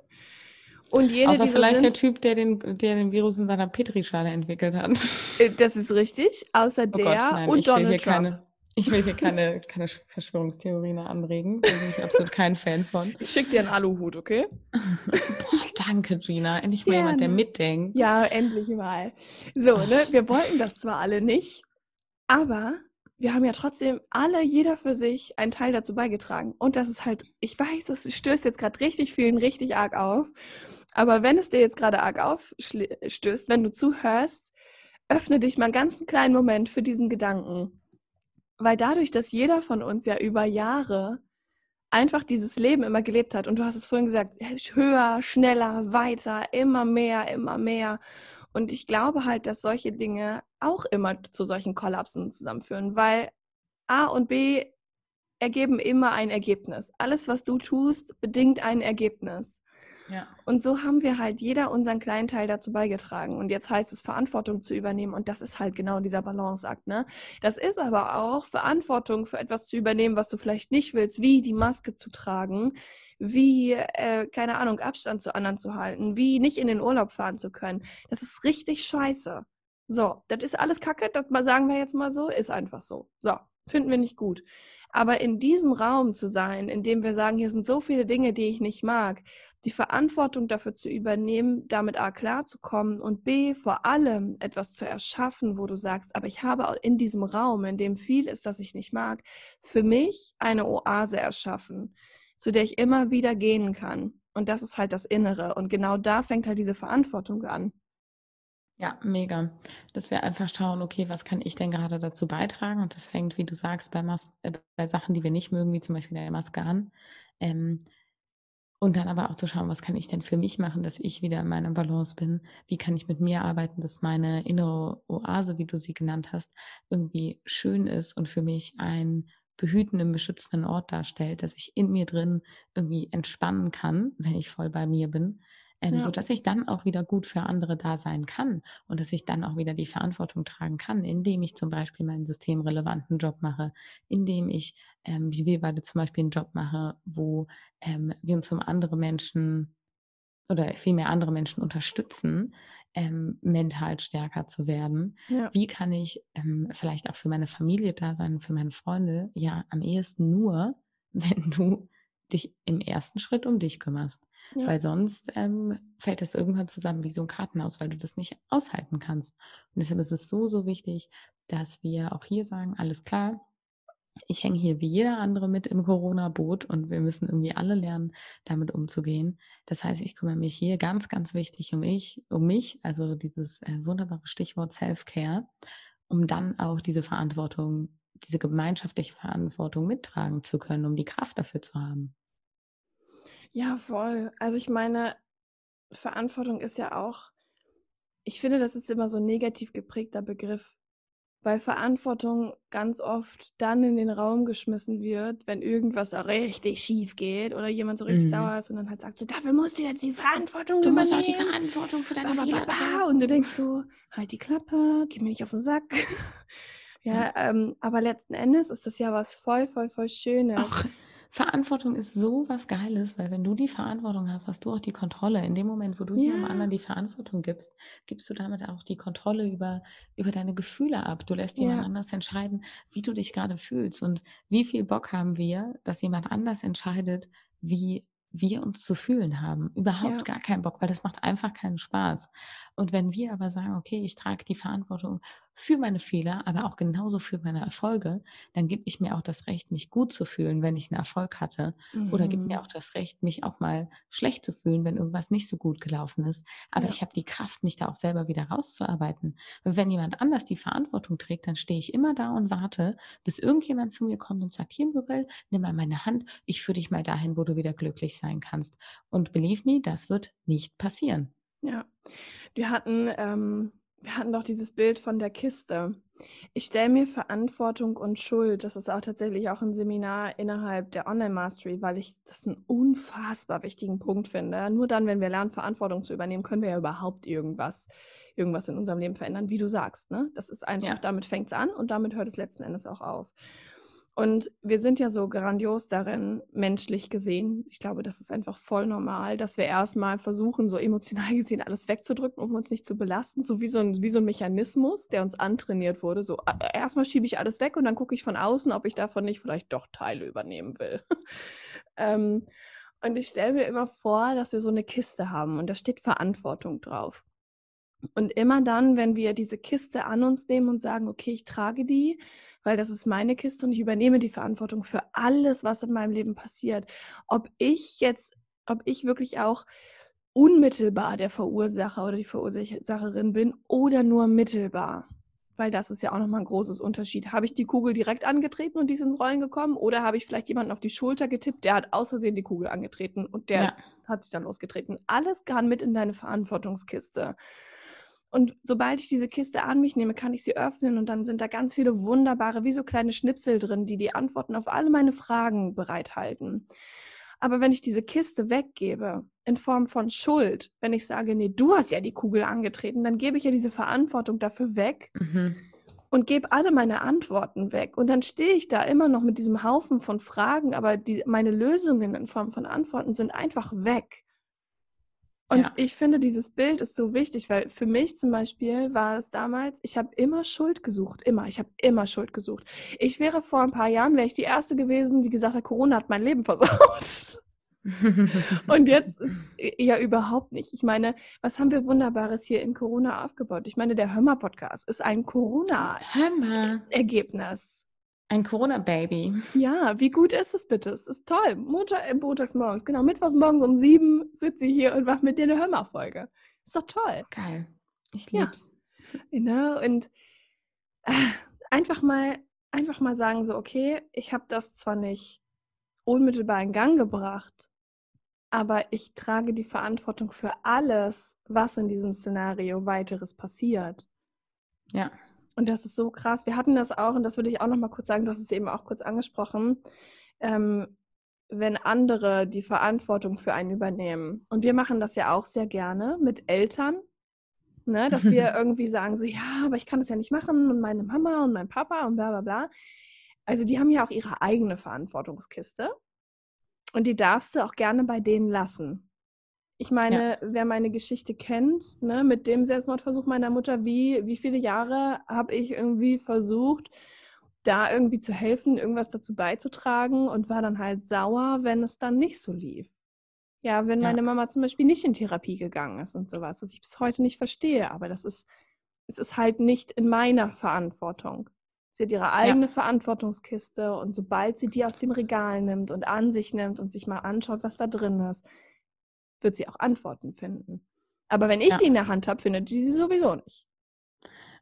Und jene, Außer vielleicht sind, der Typ, der den, der den Virus in seiner Petrischale entwickelt hat. Äh, das ist richtig. Außer oh der Gott, nein, und Donald Trump. Keine, ich will hier keine, keine Verschwörungstheorien anregen. Da bin ich absolut kein Fan von. Ich schicke dir einen Aluhut, okay? Boah, danke, Gina. Endlich mal Gerne. jemand, der mitdenkt. Ja, endlich mal. So, ne? Wir wollten das zwar alle nicht, aber wir haben ja trotzdem alle, jeder für sich, einen Teil dazu beigetragen. Und das ist halt, ich weiß, das stößt jetzt gerade richtig vielen richtig arg auf. Aber wenn es dir jetzt gerade arg aufstößt, wenn du zuhörst, öffne dich mal einen ganz kleinen Moment für diesen Gedanken weil dadurch, dass jeder von uns ja über Jahre einfach dieses Leben immer gelebt hat, und du hast es vorhin gesagt, höher, schneller, weiter, immer mehr, immer mehr. Und ich glaube halt, dass solche Dinge auch immer zu solchen Kollapsen zusammenführen, weil A und B ergeben immer ein Ergebnis. Alles, was du tust, bedingt ein Ergebnis. Und so haben wir halt jeder unseren kleinen Teil dazu beigetragen. Und jetzt heißt es, Verantwortung zu übernehmen. Und das ist halt genau dieser Balanceakt. Ne? Das ist aber auch Verantwortung für etwas zu übernehmen, was du vielleicht nicht willst, wie die Maske zu tragen, wie, äh, keine Ahnung, Abstand zu anderen zu halten, wie nicht in den Urlaub fahren zu können. Das ist richtig scheiße. So, das ist alles Kacke, das sagen wir jetzt mal so, ist einfach so. So, finden wir nicht gut. Aber in diesem Raum zu sein, in dem wir sagen, hier sind so viele Dinge, die ich nicht mag, die Verantwortung dafür zu übernehmen, damit A klarzukommen und B vor allem etwas zu erschaffen, wo du sagst, aber ich habe in diesem Raum, in dem viel ist, das ich nicht mag, für mich eine Oase erschaffen, zu der ich immer wieder gehen kann. Und das ist halt das Innere. Und genau da fängt halt diese Verantwortung an. Ja, mega. Dass wir einfach schauen, okay, was kann ich denn gerade dazu beitragen? Und das fängt, wie du sagst, bei, Mas äh, bei Sachen, die wir nicht mögen, wie zum Beispiel der Maske an. Ähm, und dann aber auch zu schauen, was kann ich denn für mich machen, dass ich wieder in meiner Balance bin? Wie kann ich mit mir arbeiten, dass meine innere Oase, wie du sie genannt hast, irgendwie schön ist und für mich einen behütenden, beschützenden Ort darstellt, dass ich in mir drin irgendwie entspannen kann, wenn ich voll bei mir bin ähm, ja. sodass ich dann auch wieder gut für andere da sein kann und dass ich dann auch wieder die Verantwortung tragen kann, indem ich zum Beispiel meinen systemrelevanten Job mache, indem ich, ähm, wie wir beide zum Beispiel einen Job mache, wo ähm, wir uns um andere Menschen oder vielmehr andere Menschen unterstützen, ähm, mental stärker zu werden. Ja. Wie kann ich ähm, vielleicht auch für meine Familie da sein, für meine Freunde? Ja, am ehesten nur, [LAUGHS] wenn du dich im ersten Schritt um dich kümmerst. Ja. Weil sonst ähm, fällt das irgendwann zusammen wie so ein Kartenhaus, weil du das nicht aushalten kannst. Und deshalb ist es so, so wichtig, dass wir auch hier sagen, alles klar, ich hänge hier wie jeder andere mit im Corona-Boot und wir müssen irgendwie alle lernen, damit umzugehen. Das heißt, ich kümmere mich hier ganz, ganz wichtig um ich, um mich, also dieses äh, wunderbare Stichwort Self-Care, um dann auch diese Verantwortung, diese gemeinschaftliche Verantwortung mittragen zu können, um die Kraft dafür zu haben. Ja, voll. Also ich meine, Verantwortung ist ja auch, ich finde, das ist immer so ein negativ geprägter Begriff. weil Verantwortung ganz oft dann in den Raum geschmissen wird, wenn irgendwas richtig schief geht oder jemand so richtig mhm. sauer ist und dann halt sagt so, dafür musst du jetzt die Verantwortung du übernehmen. Du musst auch die Verantwortung für deine Fehler tragen. Und du denkst so, halt die Klappe, geh mir nicht auf den Sack. [LAUGHS] ja, ähm, aber letzten Endes ist das ja was voll, voll, voll Schönes. Ach, Verantwortung ist so was Geiles, weil wenn du die Verantwortung hast, hast du auch die Kontrolle. In dem Moment, wo du ja. jemandem anderen die Verantwortung gibst, gibst du damit auch die Kontrolle über, über deine Gefühle ab. Du lässt jemand ja. anders entscheiden, wie du dich gerade fühlst und wie viel Bock haben wir, dass jemand anders entscheidet, wie wir uns zu fühlen haben. Überhaupt ja. gar keinen Bock, weil das macht einfach keinen Spaß. Und wenn wir aber sagen, okay, ich trage die Verantwortung für meine Fehler, aber auch genauso für meine Erfolge, dann gibt ich mir auch das Recht, mich gut zu fühlen, wenn ich einen Erfolg hatte. Mhm. Oder gibt mir auch das Recht, mich auch mal schlecht zu fühlen, wenn irgendwas nicht so gut gelaufen ist. Aber ja. ich habe die Kraft, mich da auch selber wieder rauszuarbeiten. wenn jemand anders die Verantwortung trägt, dann stehe ich immer da und warte, bis irgendjemand zu mir kommt und sagt, hier, Muriel, nimm mal meine Hand, ich führe dich mal dahin, wo du wieder glücklich sein kannst. Und believe me, das wird nicht passieren. Ja, wir hatten ähm wir hatten doch dieses Bild von der Kiste. Ich stelle mir Verantwortung und Schuld, das ist auch tatsächlich auch ein Seminar innerhalb der Online-Mastery, weil ich das einen unfassbar wichtigen Punkt finde. Nur dann, wenn wir lernen, Verantwortung zu übernehmen, können wir ja überhaupt irgendwas, irgendwas in unserem Leben verändern, wie du sagst. Ne? Das ist einfach, ja. damit fängt es an und damit hört es letzten Endes auch auf. Und wir sind ja so grandios darin, menschlich gesehen. Ich glaube, das ist einfach voll normal, dass wir erstmal versuchen, so emotional [LAUGHS] gesehen alles wegzudrücken, um uns nicht zu belasten. So wie so ein, wie so ein Mechanismus, der uns antrainiert wurde. So erstmal schiebe ich alles weg und dann gucke ich von außen, ob ich davon nicht vielleicht doch Teile übernehmen will. [LAUGHS] ähm, und ich stelle mir immer vor, dass wir so eine Kiste haben und da steht Verantwortung drauf. Und immer dann, wenn wir diese Kiste an uns nehmen und sagen, okay, ich trage die, weil das ist meine Kiste und ich übernehme die Verantwortung für alles, was in meinem Leben passiert. Ob ich jetzt, ob ich wirklich auch unmittelbar der Verursacher oder die Verursacherin bin oder nur mittelbar. Weil das ist ja auch nochmal ein großes Unterschied. Habe ich die Kugel direkt angetreten und die ist ins Rollen gekommen? Oder habe ich vielleicht jemanden auf die Schulter getippt, der hat außersehen die Kugel angetreten und der ja. ist, hat sich dann losgetreten? Alles kann mit in deine Verantwortungskiste. Und sobald ich diese Kiste an mich nehme, kann ich sie öffnen und dann sind da ganz viele wunderbare, wie so kleine Schnipsel drin, die die Antworten auf alle meine Fragen bereithalten. Aber wenn ich diese Kiste weggebe, in Form von Schuld, wenn ich sage, nee, du hast ja die Kugel angetreten, dann gebe ich ja diese Verantwortung dafür weg mhm. und gebe alle meine Antworten weg. Und dann stehe ich da immer noch mit diesem Haufen von Fragen, aber die, meine Lösungen in Form von Antworten sind einfach weg. Und ja. ich finde, dieses Bild ist so wichtig, weil für mich zum Beispiel war es damals, ich habe immer Schuld gesucht, immer. Ich habe immer Schuld gesucht. Ich wäre vor ein paar Jahren, wäre ich die Erste gewesen, die gesagt hat, Corona hat mein Leben versaut. [LAUGHS] und jetzt äh, ja überhaupt nicht. Ich meine, was haben wir Wunderbares hier in Corona aufgebaut? Ich meine, der Hörmer-Podcast ist ein Corona-Ergebnis. Ein Corona-Baby. Ja, wie gut ist es bitte? Es ist toll. Montag, äh, montags morgens, genau, mittwochs morgens um sieben sitze ich hier und mache mit dir eine Hörmerfolge. Ist doch toll. Geil. Ich lieb's. Ja. Genau, und äh, einfach mal, einfach mal sagen so, okay, ich habe das zwar nicht unmittelbar in Gang gebracht, aber ich trage die Verantwortung für alles, was in diesem Szenario weiteres passiert. Ja. Und das ist so krass. Wir hatten das auch, und das würde ich auch noch mal kurz sagen, du hast es eben auch kurz angesprochen, ähm, wenn andere die Verantwortung für einen übernehmen. Und wir machen das ja auch sehr gerne mit Eltern, ne? dass wir [LAUGHS] irgendwie sagen so, ja, aber ich kann das ja nicht machen und meine Mama und mein Papa und bla bla bla. Also die haben ja auch ihre eigene Verantwortungskiste und die darfst du auch gerne bei denen lassen. Ich meine, ja. wer meine Geschichte kennt, ne, mit dem Selbstmordversuch meiner Mutter, wie, wie viele Jahre habe ich irgendwie versucht, da irgendwie zu helfen, irgendwas dazu beizutragen und war dann halt sauer, wenn es dann nicht so lief. Ja, wenn ja. meine Mama zum Beispiel nicht in Therapie gegangen ist und sowas, was ich bis heute nicht verstehe, aber das ist, es ist halt nicht in meiner Verantwortung. Sie hat ihre eigene ja. Verantwortungskiste und sobald sie die aus dem Regal nimmt und an sich nimmt und sich mal anschaut, was da drin ist, wird sie auch Antworten finden. Aber wenn ich ja. die in der Hand habe, findet die sie sowieso nicht.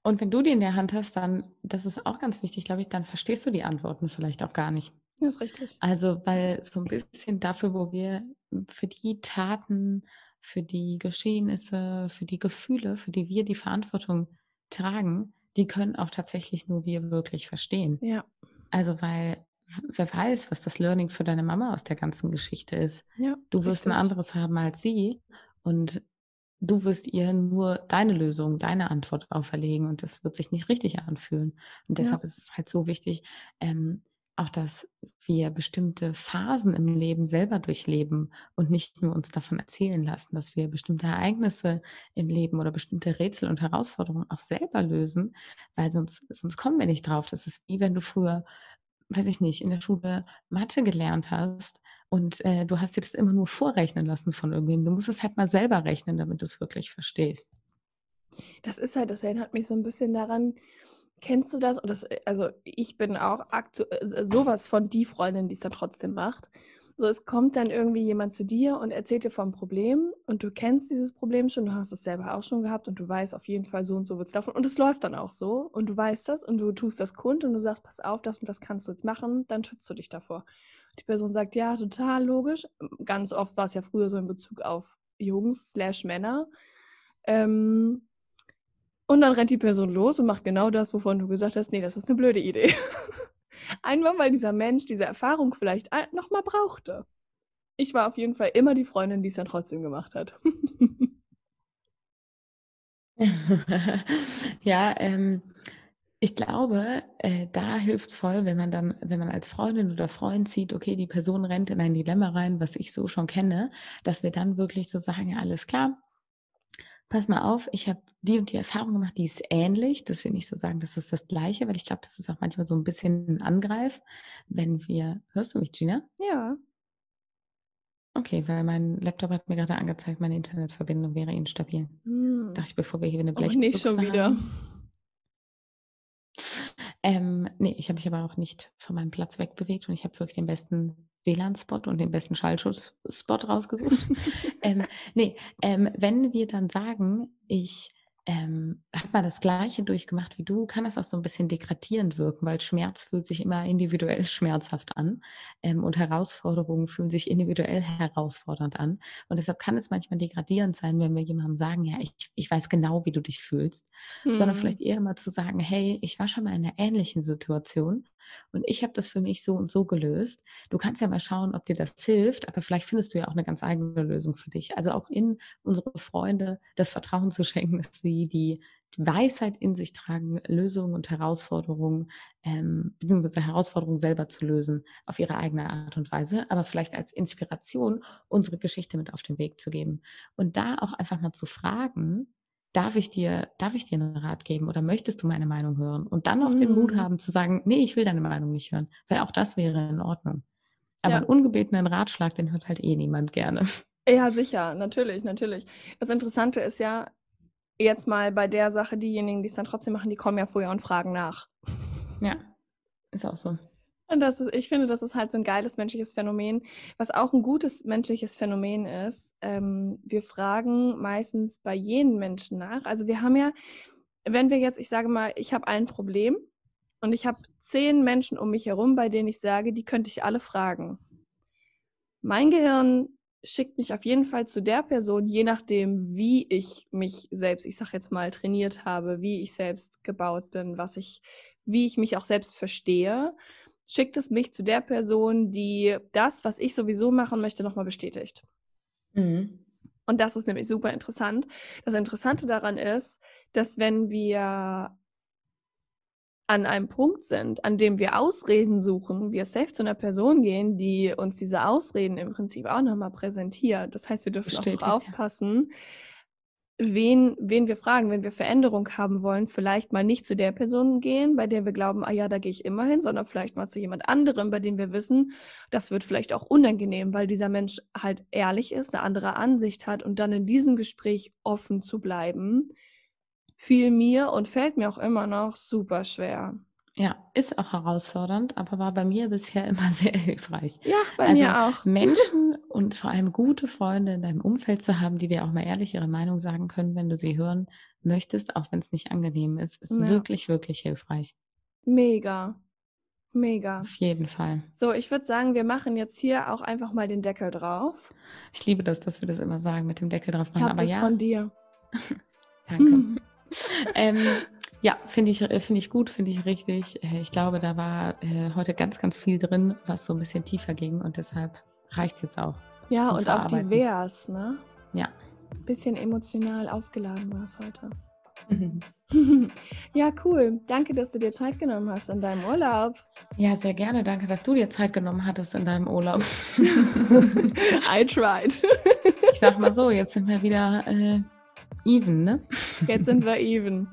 Und wenn du die in der Hand hast, dann, das ist auch ganz wichtig, glaube ich, dann verstehst du die Antworten vielleicht auch gar nicht. Das ist richtig. Also, weil so ein bisschen dafür, wo wir für die Taten, für die Geschehnisse, für die Gefühle, für die wir die Verantwortung tragen, die können auch tatsächlich nur wir wirklich verstehen. Ja. Also, weil wer weiß, was das Learning für deine Mama aus der ganzen Geschichte ist. Ja, du wirst richtig. ein anderes haben als sie und du wirst ihr nur deine Lösung, deine Antwort auferlegen und das wird sich nicht richtig anfühlen. Und deshalb ja. ist es halt so wichtig, ähm, auch, dass wir bestimmte Phasen im Leben selber durchleben und nicht nur uns davon erzählen lassen, dass wir bestimmte Ereignisse im Leben oder bestimmte Rätsel und Herausforderungen auch selber lösen, weil sonst, sonst kommen wir nicht drauf. Das ist wie wenn du früher, weiß ich nicht, in der Schule Mathe gelernt hast und äh, du hast dir das immer nur vorrechnen lassen von irgendwem. Du musst es halt mal selber rechnen, damit du es wirklich verstehst. Das ist halt, das erinnert mich so ein bisschen daran, Kennst du das? Das, also ich bin auch aktuell äh, sowas von die Freundin, die es dann trotzdem macht. So, es kommt dann irgendwie jemand zu dir und erzählt dir vom Problem und du kennst dieses Problem schon, du hast es selber auch schon gehabt und du weißt auf jeden Fall so und so wird es laufen und es läuft dann auch so und du weißt das und du tust das kund und du sagst, pass auf, das und das kannst du jetzt machen, dann schützt du dich davor. Die Person sagt, ja, total logisch. Ganz oft war es ja früher so in Bezug auf Jungs slash Männer. Ähm, und dann rennt die Person los und macht genau das, wovon du gesagt hast, nee, das ist eine blöde Idee. [LAUGHS] Einfach weil dieser Mensch diese Erfahrung vielleicht nochmal brauchte. Ich war auf jeden Fall immer die Freundin, die es dann trotzdem gemacht hat. [LAUGHS] ja, ähm, ich glaube, äh, da hilft es voll, wenn man dann, wenn man als Freundin oder Freund sieht, okay, die Person rennt in ein Dilemma rein, was ich so schon kenne, dass wir dann wirklich so sagen, alles klar, pass mal auf, ich habe die und die Erfahrung gemacht, die ist ähnlich. Das will nicht so sagen, das ist das Gleiche, weil ich glaube, das ist auch manchmal so ein bisschen ein Angreif, wenn wir. Hörst du mich, Gina? Ja. Okay, weil mein Laptop hat mir gerade angezeigt, meine Internetverbindung wäre instabil. Hm. Dachte ich, bevor wir hier eine Blech. Oh, nicht schon wieder. Ähm, nee, ich habe mich aber auch nicht von meinem Platz wegbewegt und ich habe wirklich den besten WLAN-Spot und den besten Schallschutzspot rausgesucht. [LAUGHS] ähm, nee, ähm, wenn wir dann sagen, ich ähm, habe mal das Gleiche durchgemacht wie du, kann das auch so ein bisschen degradierend wirken, weil Schmerz fühlt sich immer individuell [LAUGHS] schmerzhaft an ähm, und Herausforderungen fühlen sich individuell herausfordernd an. Und deshalb kann es manchmal degradierend sein, wenn wir jemandem sagen, ja, ich, ich weiß genau, wie du dich fühlst, hm. sondern vielleicht eher mal zu sagen, hey, ich war schon mal in einer ähnlichen Situation und ich habe das für mich so und so gelöst. Du kannst ja mal schauen, ob dir das hilft, aber vielleicht findest du ja auch eine ganz eigene Lösung für dich. Also auch in unsere Freunde das Vertrauen zu schenken, dass sie die Weisheit in sich tragen, Lösungen und Herausforderungen, ähm, beziehungsweise Herausforderungen selber zu lösen, auf ihre eigene Art und Weise, aber vielleicht als Inspiration unsere Geschichte mit auf den Weg zu geben. Und da auch einfach mal zu fragen, darf ich dir, darf ich dir einen Rat geben oder möchtest du meine Meinung hören? Und dann auch mhm. den Mut mhm. haben zu sagen, nee, ich will deine Meinung nicht hören, weil auch das wäre in Ordnung. Aber ja. einen ungebetenen Ratschlag, den hört halt eh niemand gerne. Ja, sicher, natürlich, natürlich. Das Interessante ist ja, jetzt mal bei der Sache, diejenigen, die es dann trotzdem machen, die kommen ja vorher und fragen nach. Ja, ist auch so. Und das ist, ich finde, das ist halt so ein geiles menschliches Phänomen, was auch ein gutes menschliches Phänomen ist. Ähm, wir fragen meistens bei jenen Menschen nach. Also wir haben ja, wenn wir jetzt, ich sage mal, ich habe ein Problem und ich habe zehn Menschen um mich herum, bei denen ich sage, die könnte ich alle fragen. Mein Gehirn schickt mich auf jeden Fall zu der Person, je nachdem, wie ich mich selbst, ich sage jetzt mal, trainiert habe, wie ich selbst gebaut bin, was ich, wie ich mich auch selbst verstehe schickt es mich zu der Person, die das, was ich sowieso machen möchte, nochmal bestätigt. Mhm. Und das ist nämlich super interessant. Das Interessante daran ist, dass wenn wir an einem Punkt sind, an dem wir Ausreden suchen, wir safe zu einer Person gehen, die uns diese Ausreden im Prinzip auch nochmal präsentiert. Das heißt, wir dürfen Bestätigt, auch aufpassen, ja wen, wen wir fragen, wenn wir Veränderung haben wollen, vielleicht mal nicht zu der Person gehen, bei der wir glauben, ah ja, da gehe ich immer hin, sondern vielleicht mal zu jemand anderem, bei dem wir wissen, das wird vielleicht auch unangenehm, weil dieser Mensch halt ehrlich ist, eine andere Ansicht hat und dann in diesem Gespräch offen zu bleiben, fiel mir und fällt mir auch immer noch super schwer. Ja, ist auch herausfordernd, aber war bei mir bisher [LAUGHS] immer sehr hilfreich. Ja, bei also mir auch. [LAUGHS] Menschen und vor allem gute Freunde in deinem Umfeld zu haben, die dir auch mal ehrlich ihre Meinung sagen können, wenn du sie hören möchtest, auch wenn es nicht angenehm ist, ist ja. wirklich, wirklich hilfreich. Mega. Mega. Auf jeden Fall. So, ich würde sagen, wir machen jetzt hier auch einfach mal den Deckel drauf. Ich liebe das, dass wir das immer sagen, mit dem Deckel drauf machen. Ich aber das ja. von dir. [LAUGHS] Danke. ähm, Ja, finde ich, äh, find ich gut, finde ich richtig. Äh, ich glaube, da war äh, heute ganz, ganz viel drin, was so ein bisschen tiefer ging und deshalb reicht es jetzt auch. Ja, und auch divers, ne? Ja. Bisschen emotional aufgeladen war es heute. [LAUGHS] ja, cool. Danke, dass du dir Zeit genommen hast in deinem Urlaub. Ja, sehr gerne. Danke, dass du dir Zeit genommen hattest in deinem Urlaub. [LAUGHS] I tried. ich sag mal so, jetzt sind wir wieder äh, even, ne? Jetzt sind wir even.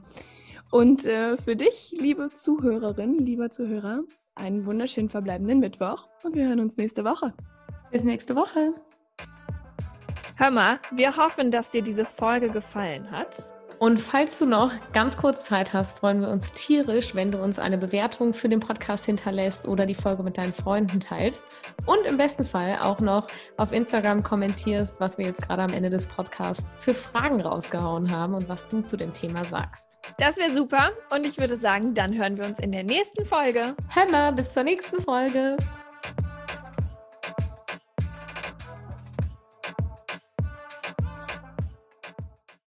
Und äh, für dich, liebe Zuhörerin, lieber Zuhörer, einen wunderschönen verbleibenden Mittwoch und wir hören uns nächste Woche. Bis nächste Woche. Hör mal, wir hoffen, dass dir diese Folge gefallen hat. Und falls du noch ganz kurz Zeit hast, freuen wir uns tierisch, wenn du uns eine Bewertung für den Podcast hinterlässt oder die Folge mit deinen Freunden teilst. Und im besten Fall auch noch auf Instagram kommentierst, was wir jetzt gerade am Ende des Podcasts für Fragen rausgehauen haben und was du zu dem Thema sagst. Das wäre super. Und ich würde sagen, dann hören wir uns in der nächsten Folge. Hör mal, bis zur nächsten Folge.